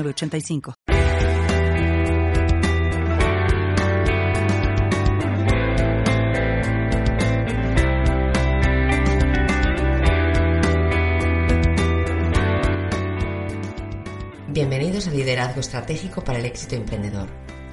85 Bienvenidos a Liderazgo Estratégico para el Éxito Emprendedor,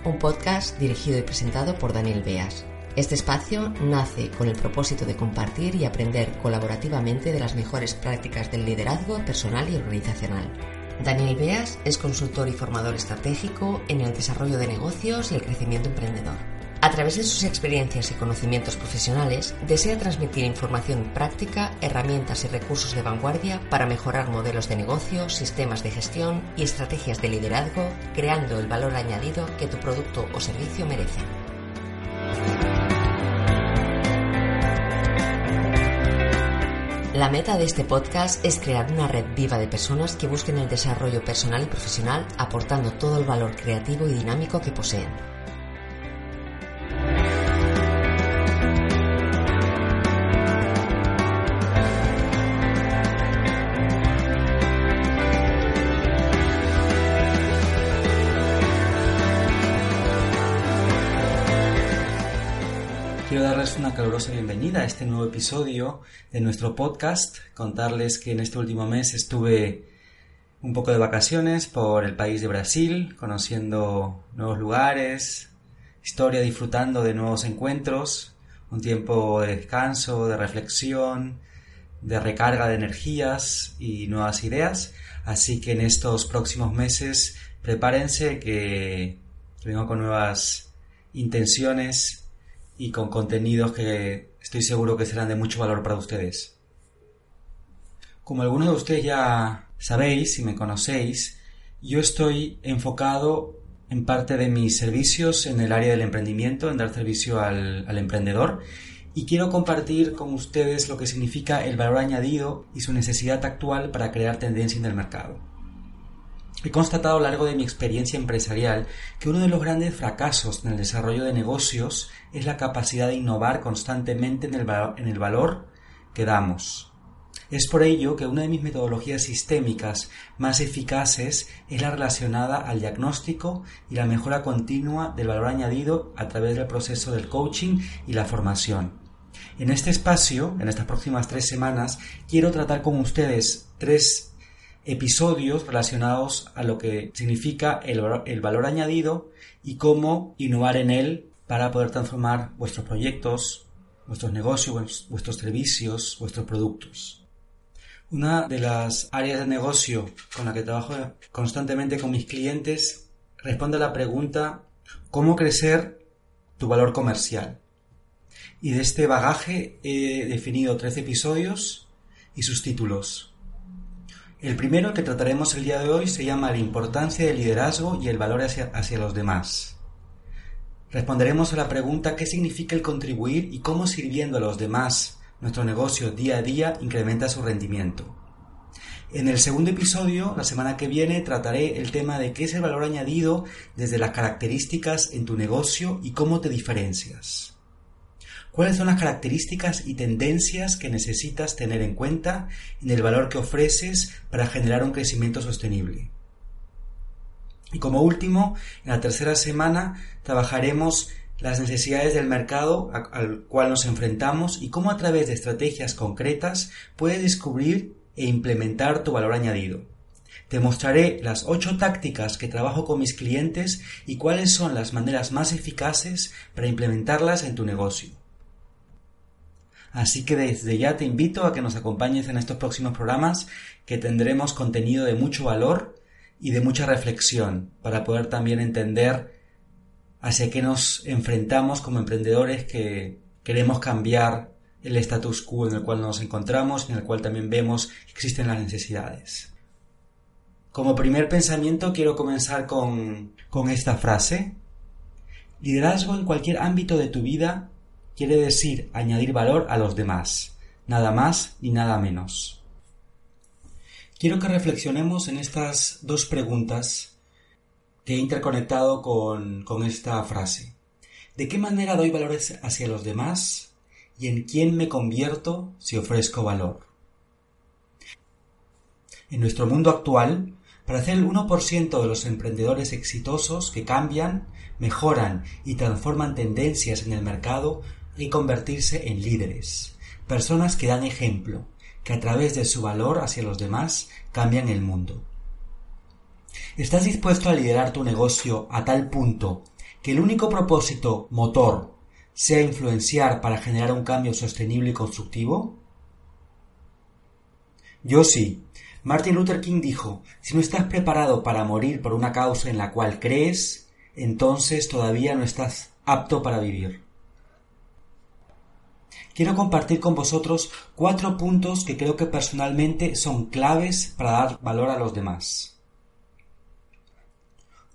un podcast dirigido y presentado por Daniel Beas. Este espacio nace con el propósito de compartir y aprender colaborativamente de las mejores prácticas del liderazgo personal y organizacional Daniel Beas es consultor y formador estratégico en el desarrollo de negocios y el crecimiento emprendedor. A través de sus experiencias y conocimientos profesionales, desea transmitir información práctica, herramientas y recursos de vanguardia para mejorar modelos de negocio, sistemas de gestión y estrategias de liderazgo, creando el valor añadido que tu producto o servicio merece. La meta de este podcast es crear una red viva de personas que busquen el desarrollo personal y profesional aportando todo el valor creativo y dinámico que poseen. Una calurosa bienvenida a este nuevo episodio de nuestro podcast. Contarles que en este último mes estuve un poco de vacaciones por el país de Brasil, conociendo nuevos lugares, historia, disfrutando de nuevos encuentros, un tiempo de descanso, de reflexión, de recarga de energías y nuevas ideas. Así que en estos próximos meses prepárense que vengo con nuevas intenciones y con contenidos que estoy seguro que serán de mucho valor para ustedes. Como algunos de ustedes ya sabéis, si me conocéis, yo estoy enfocado en parte de mis servicios en el área del emprendimiento, en dar servicio al, al emprendedor y quiero compartir con ustedes lo que significa el valor añadido y su necesidad actual para crear tendencia en el mercado. He constatado a lo largo de mi experiencia empresarial que uno de los grandes fracasos en el desarrollo de negocios es la capacidad de innovar constantemente en el, valor que damos. Es por ello que una de mis metodologías sistémicas más eficaces es la relacionada al diagnóstico y la mejora continua del valor añadido a través del proceso del coaching y la formación. En este espacio, en estas próximas tres semanas, quiero tratar con ustedes tres episodios relacionados a lo que significa el, valor añadido y cómo innovar en él para poder transformar vuestros proyectos, vuestros negocios, vuestros servicios, vuestros productos. Una de las áreas de negocio con la que trabajo constantemente con mis clientes responde a la pregunta ¿cómo crecer tu valor comercial? Y de este bagaje he definido tres episodios y sus títulos. El primero que trataremos el día de hoy se llama la importancia del liderazgo y el valor hacia, hacia los demás. Responderemos a la pregunta qué significa el contribuir y cómo sirviendo a los demás nuestro negocio día a día incrementa su rendimiento. En el segundo episodio, la semana que viene, trataré el tema de qué es el valor añadido desde las características en tu negocio y cómo te diferencias. ¿Cuáles son las características y tendencias que necesitas tener en cuenta en el valor que ofreces para generar un crecimiento sostenible? Y como último, en la tercera semana trabajaremos las necesidades del mercado al cual nos enfrentamos y cómo a través de estrategias concretas puedes descubrir e implementar tu valor añadido. Te mostraré las ocho tácticas que trabajo con mis clientes y cuáles son las maneras más eficaces para implementarlas en tu negocio. Así que desde ya te invito a que nos acompañes en estos próximos programas que tendremos contenido de mucho valor y de mucha reflexión para poder también entender hacia qué nos enfrentamos como emprendedores que queremos cambiar el status quo en el cual nos encontramos, en el cual también vemos que existen las necesidades. Como primer pensamiento quiero comenzar con, con esta frase. Liderazgo en cualquier ámbito de tu vida quiere decir añadir valor a los demás, nada más ni nada menos. Quiero que reflexionemos en estas dos preguntas que he interconectado con, con esta frase. ¿De qué manera doy valores hacia los demás y en quién me convierto si ofrezco valor? En nuestro mundo actual, para ser el 1% de los emprendedores exitosos que cambian, mejoran y transforman tendencias en el mercado, que convertirse en líderes, personas que dan ejemplo, que a través de su valor hacia los demás cambian el mundo. ¿Estás dispuesto a liderar tu negocio a tal punto que el único propósito motor sea influenciar para generar un cambio sostenible y constructivo? Yo sí. Martin Luther King dijo, si no estás preparado para morir por una causa en la cual crees, entonces todavía no estás apto para vivir. Quiero compartir con vosotros cuatro puntos que creo que personalmente son claves para dar valor a los demás.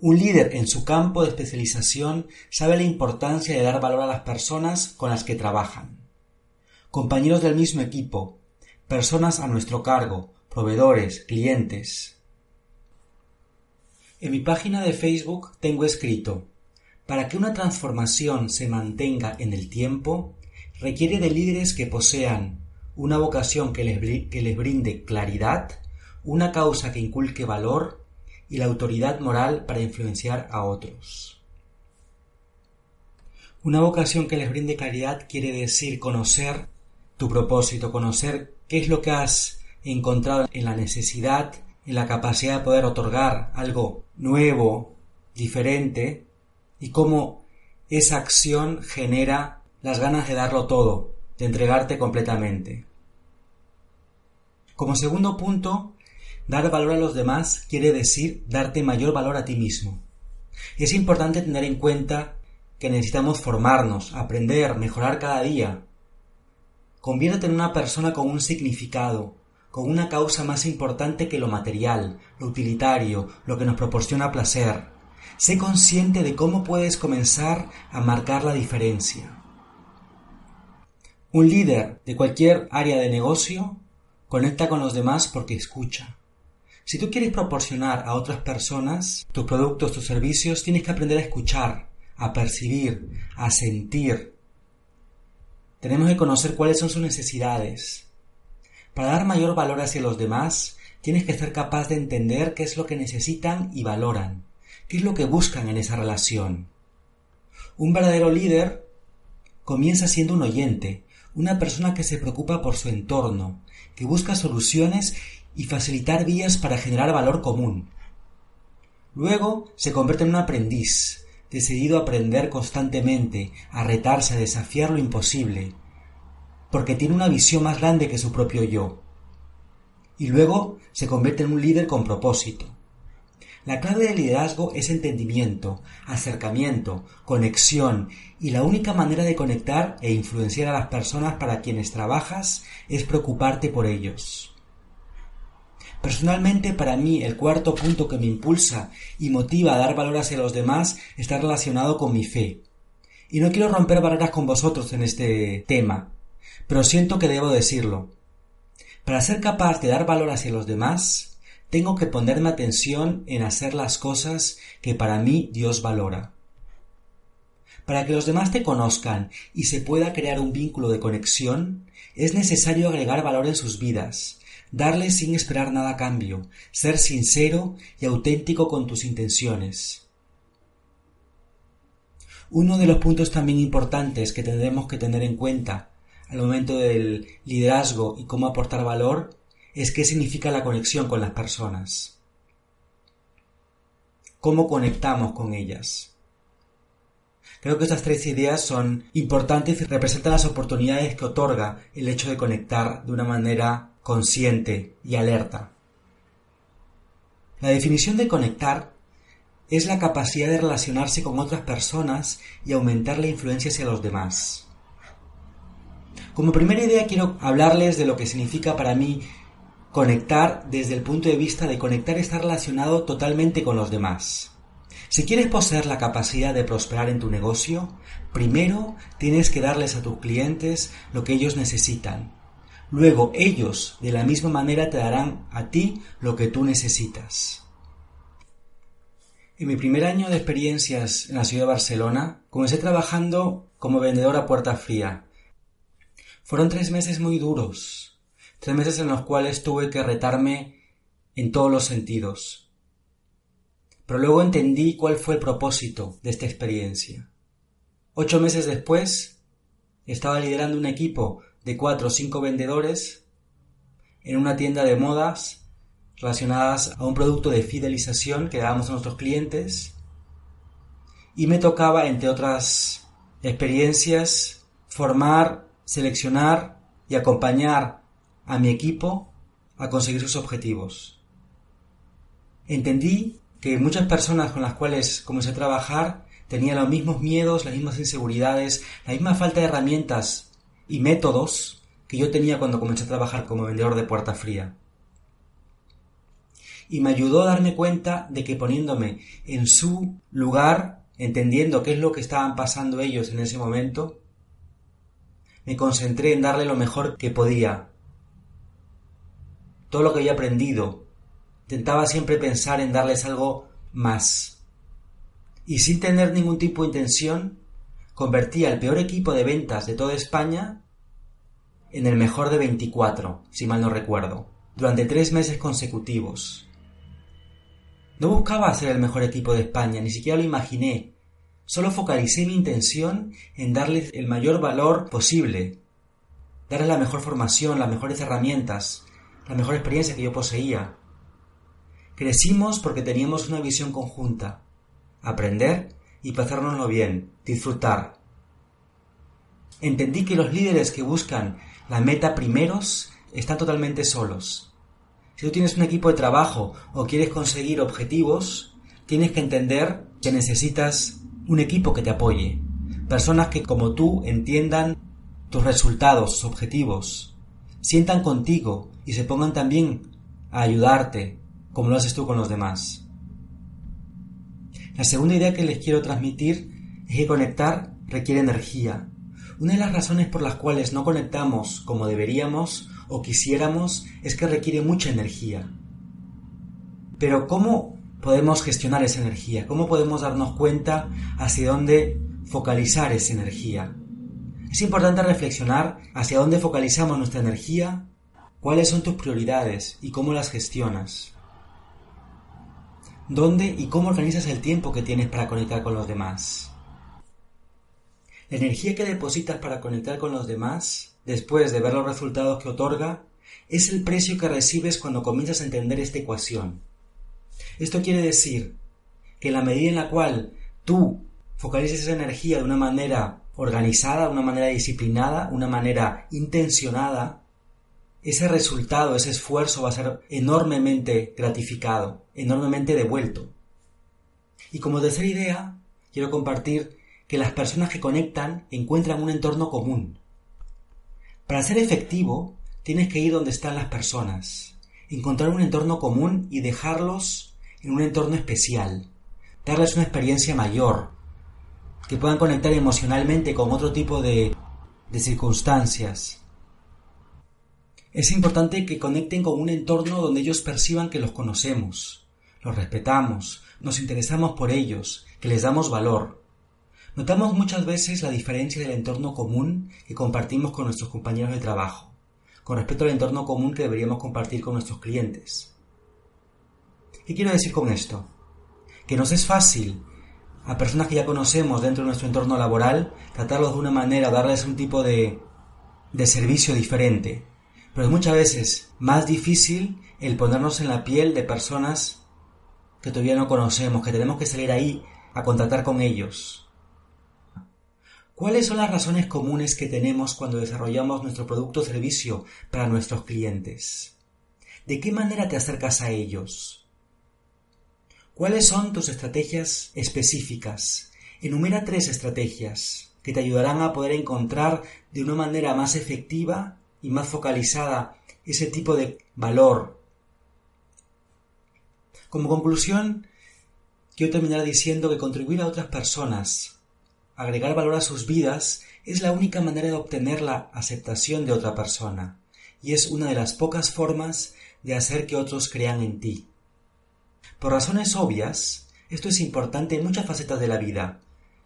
Un líder en su campo de especialización sabe la importancia de dar valor a las personas con las que trabajan. Compañeros del mismo equipo, personas a nuestro cargo, proveedores, clientes. En mi página de Facebook tengo escrito, para que una transformación se mantenga en el tiempo, requiere de líderes que posean una vocación que les, que les brinde claridad, una causa que inculque valor y la autoridad moral para influenciar a otros. Una vocación que les brinde claridad quiere decir conocer tu propósito, conocer qué es lo que has encontrado en la necesidad, en la capacidad de poder otorgar algo nuevo, diferente, y cómo esa acción genera las ganas de darlo todo, de entregarte completamente. Como segundo punto, Dar valor a los demás quiere decir darte mayor valor a ti mismo. Es importante tener en cuenta que necesitamos formarnos, aprender, mejorar cada día. Conviértete en una persona con un significado, con una causa más importante que lo material, lo utilitario, lo que nos proporciona placer. Sé consciente de cómo puedes comenzar a marcar la diferencia. Un líder de cualquier área de negocio conecta con los demás porque escucha. Si tú quieres proporcionar a otras personas tus productos, tus servicios, tienes que aprender a escuchar, a percibir, a sentir. Tenemos que conocer cuáles son sus necesidades. Para dar mayor valor hacia los demás, tienes que ser capaz de entender qué es lo que necesitan y valoran, qué es lo que buscan en esa relación. Un verdadero líder comienza siendo un oyente, una persona que se preocupa por su entorno, que busca soluciones y facilitar vías para generar valor común. Luego se convierte en un aprendiz, decidido a aprender constantemente, a retarse, a desafiar lo imposible, porque tiene una visión más grande que su propio yo. Y luego se convierte en un líder con propósito. La clave del liderazgo es entendimiento, acercamiento, conexión, y la única manera de conectar e influenciar a las personas para quienes trabajas es preocuparte por ellos. Personalmente, para mí, el cuarto punto que me impulsa y motiva a dar valor hacia los demás está relacionado con mi fe. Y no quiero romper barreras con vosotros en este tema, pero siento que debo decirlo. Para ser capaz de dar valor hacia los demás, tengo que ponerme atención en hacer las cosas que para mí Dios valora. Para que los demás te conozcan y se pueda crear un vínculo de conexión, es necesario agregar valor en sus vidas, darle sin esperar nada a cambio, ser sincero y auténtico con tus intenciones. Uno de los puntos también importantes que tendremos que tener en cuenta al momento del liderazgo y cómo aportar valor es qué significa la conexión con las personas. ¿Cómo conectamos con ellas? Creo que estas tres ideas son importantes y representan las oportunidades que otorga el hecho de conectar de una manera consciente y alerta. La definición de conectar es la capacidad de relacionarse con otras personas y aumentar la influencia hacia los demás. Como primera idea quiero hablarles de lo que significa para mí conectar desde el punto de vista de conectar está relacionado totalmente con los demás. Si quieres poseer la capacidad de prosperar en tu negocio, primero tienes que darles a tus clientes lo que ellos necesitan. Luego ellos de la misma manera te darán a ti lo que tú necesitas. En mi primer año de experiencias en la ciudad de Barcelona, comencé trabajando como vendedor a puerta fría. Fueron tres meses muy duros, tres meses en los cuales tuve que retarme en todos los sentidos. Pero luego entendí cuál fue el propósito de esta experiencia. Ocho meses después, estaba liderando un equipo de cuatro o cinco vendedores en una tienda de modas relacionadas a un producto de fidelización que dábamos a nuestros clientes y me tocaba, entre otras experiencias, formar, seleccionar y acompañar a mi equipo a conseguir sus objetivos. Entendí que muchas personas con las cuales comencé a trabajar tenían los mismos miedos, las mismas inseguridades, la misma falta de herramientas y métodos que yo tenía cuando comencé a trabajar como vendedor de puerta fría y me ayudó a darme cuenta de que poniéndome en su lugar, entendiendo qué es lo que estaban pasando ellos en ese momento, me concentré en darle lo mejor que podía. Todo lo que había aprendido. Intentaba siempre pensar en darles algo más. Y sin tener ningún tipo de intención, convertí al peor equipo de ventas de toda España en el mejor de 24, si mal no recuerdo, durante tres meses consecutivos. No buscaba ser el mejor equipo de España, ni siquiera lo imaginé. Solo focalicé mi intención en darles el mayor valor posible, darles la mejor formación, las mejores herramientas, la mejor experiencia que yo poseía. Crecimos porque teníamos una visión conjunta, aprender y pasárnoslo bien, disfrutar. Entendí que los líderes que buscan la meta primeros están totalmente solos. Si tú tienes un equipo de trabajo o quieres conseguir objetivos, tienes que entender que necesitas un equipo que te apoye. Personas que como tú entiendan tus resultados, tus objetivos, sientan contigo y se pongan también a ayudarte, como lo haces tú con los demás. La segunda idea que les quiero transmitir es que conectar requiere energía. Una de las razones por las cuales no conectamos como deberíamos o quisiéramos es que requiere mucha energía. Pero ¿cómo podemos gestionar esa energía? ¿Cómo podemos darnos cuenta hacia dónde focalizar esa energía? Es importante reflexionar hacia dónde focalizamos nuestra energía, cuáles son tus prioridades y cómo las gestionas. ¿Dónde y cómo organizas el tiempo que tienes para conectar con los demás? La energía que depositas para conectar con los demás después de ver los resultados que otorga, es el precio que recibes cuando comienzas a entender esta ecuación. Esto quiere decir que en la medida en la cual tú focalices esa energía de una manera organizada, de una manera disciplinada, una manera intencionada, ese resultado, ese esfuerzo va a ser enormemente gratificado, enormemente devuelto. Y como tercera idea, quiero compartir que las personas que conectan encuentran un entorno común, para ser efectivo, tienes que ir donde están las personas, encontrar un entorno común y dejarlos en un entorno especial, darles una experiencia mayor, que puedan conectar emocionalmente con otro tipo de, de circunstancias. Es importante que conecten con un entorno donde ellos perciban que los conocemos, los respetamos, nos interesamos por ellos, que les damos valor. Notamos muchas veces la diferencia del entorno común que compartimos con nuestros compañeros de trabajo, con respecto al entorno común que deberíamos compartir con nuestros clientes. ¿Qué quiero decir con esto? Que nos es fácil a personas que ya conocemos dentro de nuestro entorno laboral tratarlos de una manera, darles un tipo de, de servicio diferente. Pero es muchas veces más difícil el ponernos en la piel de personas que todavía no conocemos, que tenemos que salir ahí a contactar con ellos, ¿Cuáles son las razones comunes que tenemos cuando desarrollamos nuestro producto o servicio para nuestros clientes? ¿De qué manera te acercas a ellos? ¿Cuáles son tus estrategias específicas? Enumera tres estrategias que te ayudarán a poder encontrar de una manera más efectiva y más focalizada ese tipo de valor. Como conclusión, quiero terminar diciendo que contribuir a otras personas, agregar valor a sus vidas, es la única manera de obtener la aceptación de otra persona, y es una de las pocas formas de hacer que otros crean en ti. Por razones obvias, esto es importante en muchas facetas de la vida,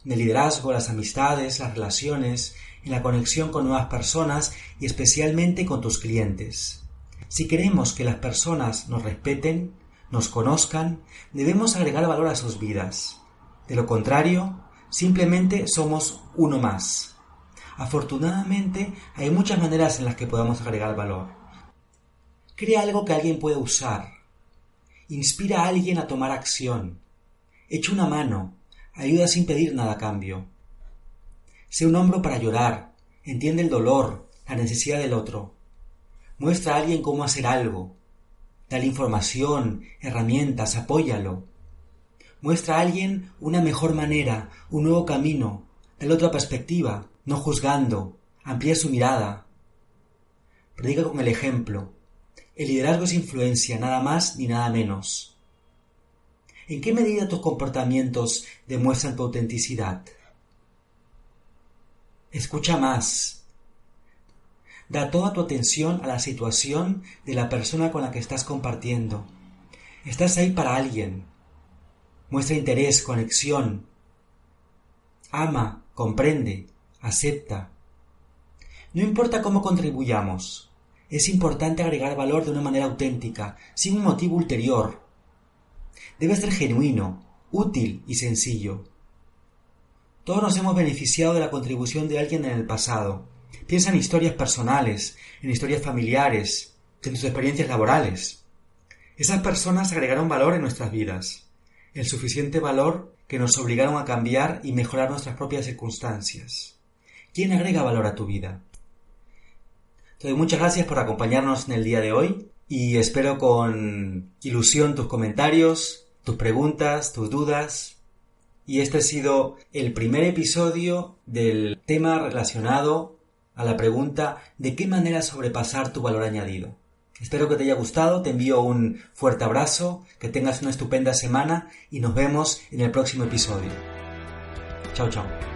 en el liderazgo, las amistades, las relaciones, en la conexión con nuevas personas y especialmente con tus clientes. Si queremos que las personas nos respeten, nos conozcan, debemos agregar valor a sus vidas. De lo contrario, simplemente somos uno más. Afortunadamente, hay muchas maneras en las que podamos agregar valor. Crea algo que alguien puede usar. Inspira a alguien a tomar acción. Echa una mano. Ayuda sin pedir nada a cambio. Sé un hombro para llorar. Entiende el dolor, la necesidad del otro. Muestra a alguien cómo hacer algo. Dale información, herramientas, apóyalo. Muestra a alguien una mejor manera, un nuevo camino, dale otra perspectiva, no juzgando, amplía su mirada. Predica con el ejemplo. El liderazgo es influencia, nada más ni nada menos. ¿En qué medida tus comportamientos demuestran tu autenticidad? Escucha más, Da toda tu atención a la situación de la persona con la que estás compartiendo. Estás ahí para alguien. Muestra interés, conexión. Ama, comprende, acepta. No importa cómo contribuyamos, es importante agregar valor de una manera auténtica, sin un motivo ulterior. Debe ser genuino, útil y sencillo. Todos nos hemos beneficiado de la contribución de alguien en el pasado, Piensa en historias personales, en historias familiares, en tus experiencias laborales. Esas personas agregaron valor en nuestras vidas, el suficiente valor que nos obligaron a cambiar y mejorar nuestras propias circunstancias. ¿Quién agrega valor a tu vida? Te doy muchas gracias por acompañarnos en el día de hoy y espero con ilusión tus comentarios, tus preguntas, tus dudas. Y este ha sido el primer episodio del tema relacionado a la pregunta de qué manera sobrepasar tu valor añadido. Espero que te haya gustado, te envío un fuerte abrazo, que tengas una estupenda semana y nos vemos en el próximo episodio. Chao, chao.